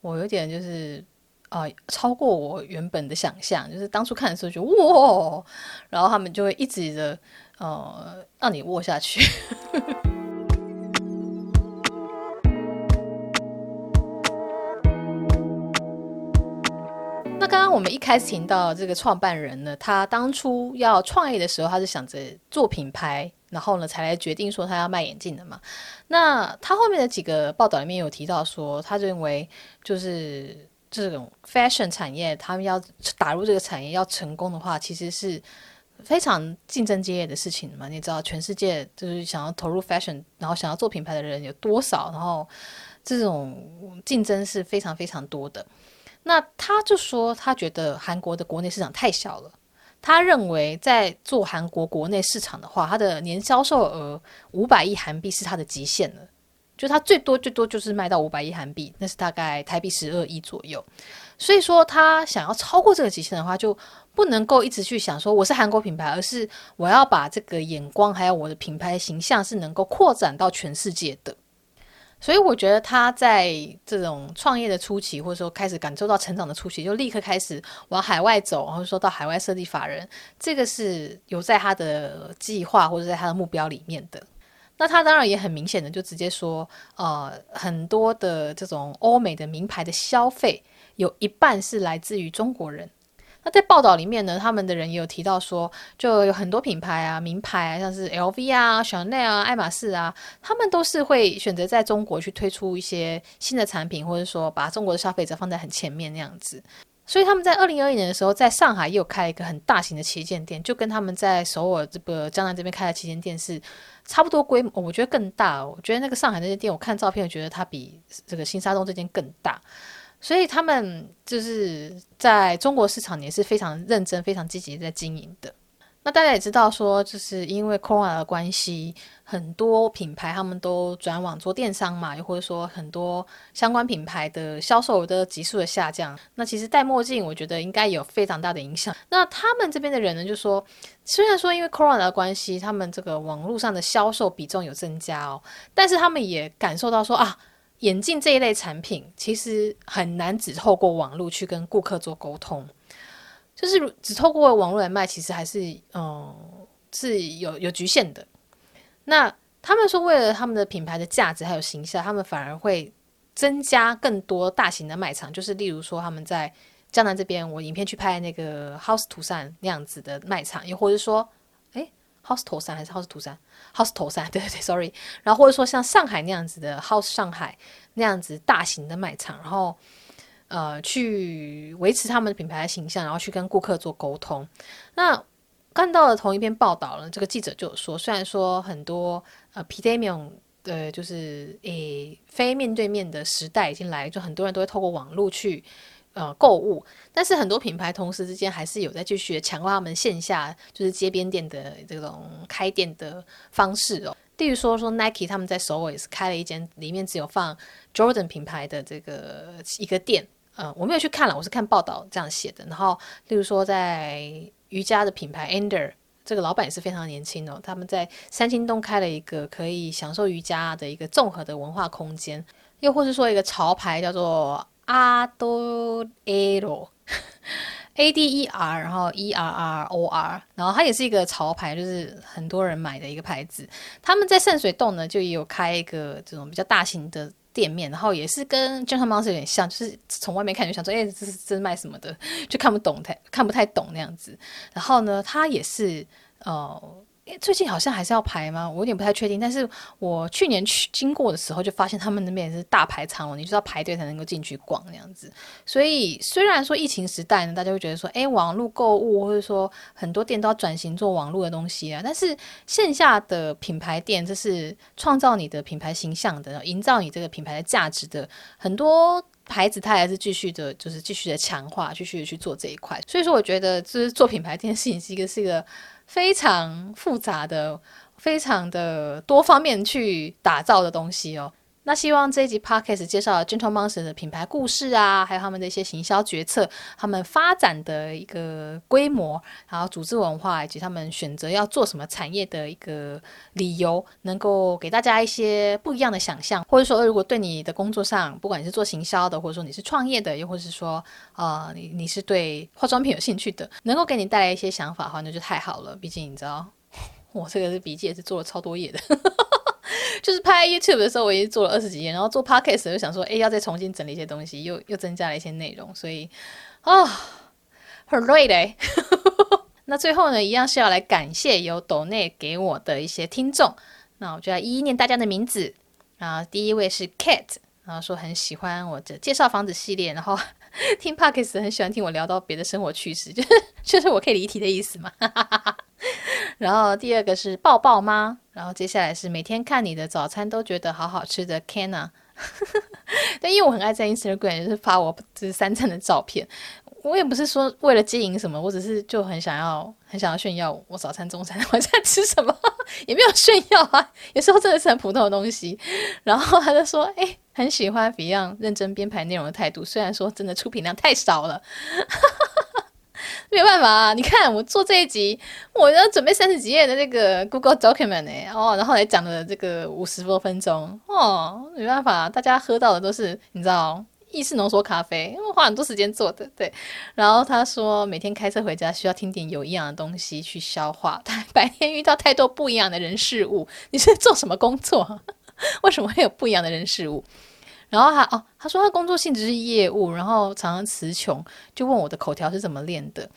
我有点就是。啊、超过我原本的想象，就是当初看的时候就哇，然后他们就会一直的呃让你握下去。那刚刚我们一开始听到这个创办人呢，他当初要创业的时候，他是想着做品牌，然后呢才来决定说他要卖眼镜的嘛。那他后面的几个报道里面有提到说，他认为就是。这种 fashion 产业，他们要打入这个产业要成功的话，其实是非常竞争激烈的事情嘛。你知道，全世界就是想要投入 fashion，然后想要做品牌的人有多少？然后这种竞争是非常非常多的。那他就说，他觉得韩国的国内市场太小了。他认为，在做韩国国内市场的话，他的年销售额五百亿韩币是他的极限了。就它最多最多就是卖到五百亿韩币，那是大概台币十二亿左右。所以说，他想要超过这个极限的话，就不能够一直去想说我是韩国品牌，而是我要把这个眼光还有我的品牌形象是能够扩展到全世界的。所以我觉得他在这种创业的初期，或者说开始感受到成长的初期，就立刻开始往海外走，然后说到海外设立法人，这个是有在他的计划或者在他的目标里面的。那他当然也很明显的就直接说，呃，很多的这种欧美的名牌的消费有一半是来自于中国人。那在报道里面呢，他们的人也有提到说，就有很多品牌啊，名牌啊，像是 LV 啊、Chanel 啊、爱马仕啊，他们都是会选择在中国去推出一些新的产品，或者说把中国的消费者放在很前面那样子。所以他们在二零二一年的时候，在上海也有开一个很大型的旗舰店，就跟他们在首尔这个江南这边开的旗舰店是差不多规模，我觉得更大。我觉得那个上海那间店，我看照片，我觉得它比这个新沙东这间更大。所以他们就是在中国市场也是非常认真、非常积极在经营的。那大家也知道，说就是因为 Corona 的关系，很多品牌他们都转往做电商嘛，又或者说很多相关品牌的销售的急速的下降。那其实戴墨镜，我觉得应该有非常大的影响。那他们这边的人呢，就说虽然说因为 Corona 的关系，他们这个网络上的销售比重有增加哦，但是他们也感受到说啊，眼镜这一类产品其实很难只透过网络去跟顾客做沟通。就是只透过网络来卖，其实还是嗯是有有局限的。那他们说，为了他们的品牌的价值还有形象，他们反而会增加更多大型的卖场。就是例如说，他们在江南这边，我影片去拍那个 House 图山那样子的卖场，又或者说，诶 House 头山还是 House 图山？House 头山，对 对对，Sorry。然后或者说像上海那样子的 House 上海那样子大型的卖场，然后。呃，去维持他们的品牌的形象，然后去跟顾客做沟通。那看到了同一篇报道呢，这个记者就有说，虽然说很多呃 pandemic 的，就是诶非面对面的时代已经来，就很多人都会透过网络去呃购物，但是很多品牌同时之间还是有在继续强化他们线下就是街边店的这种开店的方式哦。例如说说 Nike 他们在首尔也是开了一间，里面只有放 Jordan 品牌的这个一个店。呃，我没有去看了，我是看报道这样写的。然后，例如说，在瑜伽的品牌 Ender，这个老板也是非常年轻哦。他们在三星洞开了一个可以享受瑜伽的一个综合的文化空间，又或是说一个潮牌叫做阿多 Ero，A D E R，然后 E R R O R，然后它也是一个潮牌，就是很多人买的一个牌子。他们在圣水洞呢，就也有开一个这种比较大型的。店面，然后也是跟健康超市有点像，就是从外面看就想说，哎，这是这是卖什么的，就看不懂太看不太懂那样子。然后呢，它也是呃。最近好像还是要排吗？我有点不太确定。但是我去年去经过的时候，就发现他们那边也是大排长龙，你就要排队才能够进去逛那样子。所以虽然说疫情时代呢，大家会觉得说，诶，网络购物或者说很多店都要转型做网络的东西啊，但是线下的品牌店，这是创造你的品牌形象的，营造你这个品牌的价值的很多牌子，它还是继续的，就是继续的强化，继续的去做这一块。所以说，我觉得就是做品牌这件事情是一个是一个。非常复杂的、非常的多方面去打造的东西哦。那希望这一集 Podcast 介绍 Gentle Monster 的品牌故事啊，还有他们的一些行销决策，他们发展的一个规模，然后组织文化，以及他们选择要做什么产业的一个理由，能够给大家一些不一样的想象，或者说，如果对你的工作上，不管你是做行销的，或者说你是创业的，又或者是说，呃，你你是对化妆品有兴趣的，能够给你带来一些想法的话，那就太好了。毕竟你知道，我这个是笔记也是做了超多页的。就是拍 YouTube 的时候，我已经做了二十几页，然后做 Podcast 就想说，哎，要再重新整理一些东西，又又增加了一些内容，所以啊，很累的。那最后呢，一样是要来感谢有抖内给我的一些听众，那我就要一一念大家的名字。啊，第一位是 Kate，然后说很喜欢我的介绍房子系列，然后 听 Podcast 很喜欢听我聊到别的生活趣事，就 是就是我可以离题的意思嘛。然后第二个是抱抱妈，然后接下来是每天看你的早餐都觉得好好吃的 Kenna，但因为我很爱在 Instagram 就是发我这三餐的照片，我也不是说为了经营什么，我只是就很想要很想要炫耀我早餐、中餐、晚餐吃什么，也没有炫耀啊，有时候真的是很普通的东西。然后他就说，哎，很喜欢 Fion 认真编排内容的态度，虽然说真的出品量太少了。没有办法！你看我做这一集，我要准备三十几页的那个 Google Document 呢，哦，然后来讲了这个五十多分钟哦，没办法，大家喝到的都是你知道意式浓缩咖啡，因为花很多时间做的，对。然后他说每天开车回家需要听点有营养的东西去消化，他白天遇到太多不一样的人事物，你是做什么工作？为什么会有不一样的人事物？然后他哦，他说他工作性质是业务，然后常常词穷，就问我的口条是怎么练的。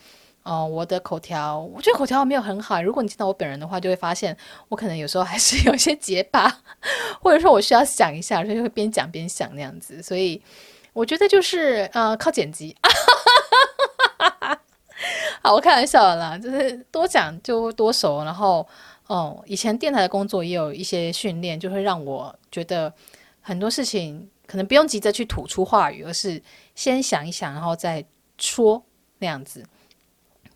哦，我的口条，我觉得口条没有很好。如果你见到我本人的话，就会发现我可能有时候还是有些结巴，或者说我需要想一下，所以会边讲边想那样子。所以我觉得就是呃，靠剪辑。好，我开玩笑啦，就是多讲就多熟。然后哦，以前电台的工作也有一些训练，就会让我觉得很多事情。可能不用急着去吐出话语，而是先想一想，然后再说那样子。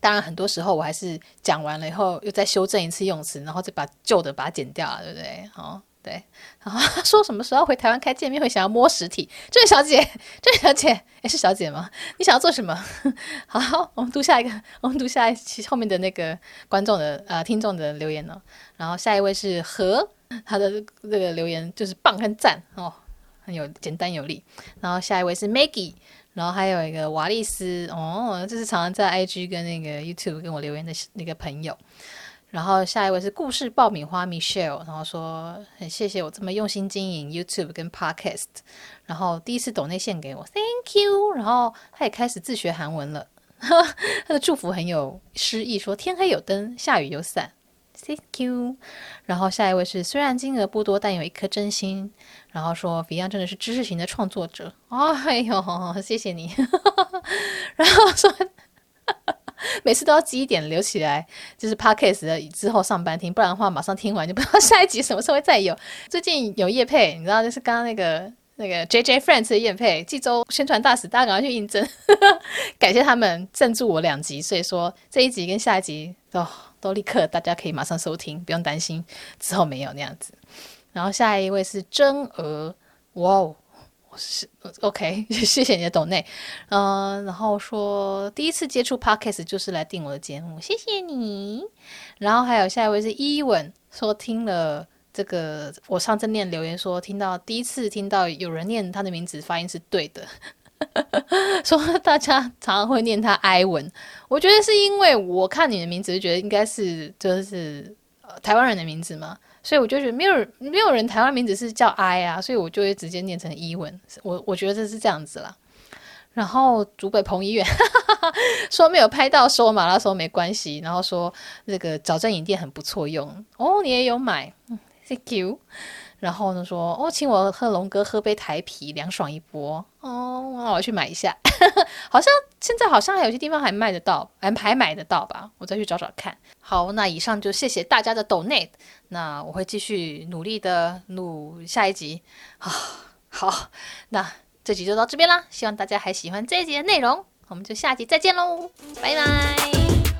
当然，很多时候我还是讲完了以后，又再修正一次用词，然后再把旧的把它剪掉了，对不对？哦，对。然后说什么时候回台湾开见面会，想要摸实体。这位小姐，这位小姐，诶，是小姐吗？你想要做什么？好，我们读下一个，我们读下一期后面的那个观众的呃听众的留言呢。然后下一位是何，他的这个留言就是棒跟赞哦。很有简单有力，然后下一位是 Maggie，然后还有一个瓦利斯哦，这是常常在 IG 跟那个 YouTube 跟我留言的那个朋友，然后下一位是故事爆米花 Michelle，然后说很谢谢我这么用心经营 YouTube 跟 Podcast，然后第一次抖内线给我，Thank you，然后他也开始自学韩文了，他的祝福很有诗意，说天黑有灯，下雨有伞。Thank you，然后下一位是虽然金额不多，但有一颗真心。然后说 Beyond 真的是知识型的创作者，哦哎呦，谢谢你。然后说每次都要积一点留起来，就是 Podcast 的之后上班听，不然的话马上听完就不知道下一集什么时候会再有。最近有夜配，你知道就是刚刚那个那个 JJ Friends 的燕配，济州宣传大使，大家赶快去应征，感谢他们赞助我两集，所以说这一集跟下一集都。都立刻，大家可以马上收听，不用担心之后没有那样子。然后下一位是真娥，哇哦，我是 OK，谢谢你的懂内，嗯、然后说第一次接触 Podcast 就是来订我的节目，谢谢你。然后还有下一位是伊文，说听了这个我上次念留言说听到第一次听到有人念他的名字发音是对的。说大家常常会念他埃文，我觉得是因为我看你的名字就觉得应该是就是呃台湾人的名字嘛，所以我就觉得没有人没有人台湾名字是叫 I 啊，所以我就会直接念成伊文。我我觉得这是这样子啦。然后竹北彭于晏 说没有拍到说马拉松没关系，然后说那个早餐饮店很不错用哦，你也有买，，Thank you。然后呢说哦，请我和龙哥喝杯台啤，凉爽一波哦，那我去买一下。好像现在好像还有些地方还卖得到，还还买得到吧？我再去找找看。好，那以上就谢谢大家的 donate，那我会继续努力的录下一集啊。好，那。这集就到这边啦，希望大家还喜欢这一集的内容，我们就下集再见喽，拜拜。